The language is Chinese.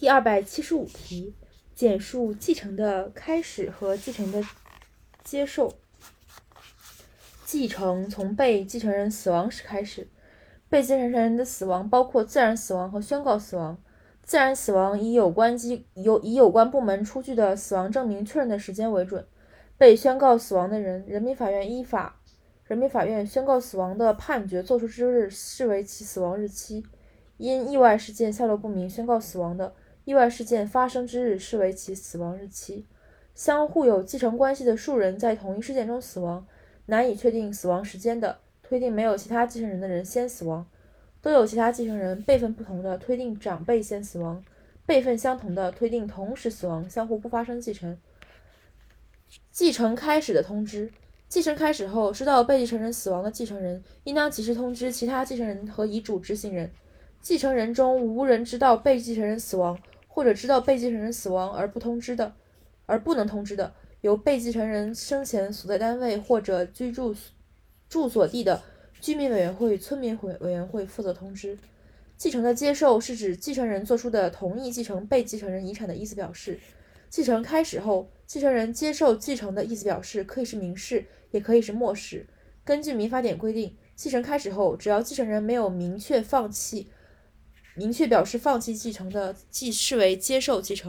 第二百七十五题，简述继承的开始和继承的接受。继承从被继承人死亡时开始，被继承人的死亡包括自然死亡和宣告死亡。自然死亡以有关机有以有关部门出具的死亡证明确认的时间为准。被宣告死亡的人，人民法院依法，人民法院宣告死亡的判决作出之日视为其死亡日期。因意外事件下落不明宣告死亡的，意外事件发生之日视为其死亡日期。相互有继承关系的数人在同一事件中死亡，难以确定死亡时间的，推定没有其他继承人的人先死亡；都有其他继承人，辈分不同的，推定长辈先死亡；辈分相同的，推定同时死亡，相互不发生继承。继承开始的通知：继承开始后，知道被继承人死亡的继承人，应当及时通知其他继承人和遗嘱执行人。继承人中无人知道被继承人死亡，或者知道被继承人死亡而不通知的，而不能通知的，由被继承人生前所在单位或者居住住所地的居民委员会、村民委委员会负责通知。继承的接受是指继承人作出的同意继承被继承人遗产的意思表示。继承开始后，继承人接受继承的意思表示可以是明示，也可以是默示。根据民法典规定，继承开始后，只要继承人没有明确放弃。明确表示放弃继承的，即视为接受继承。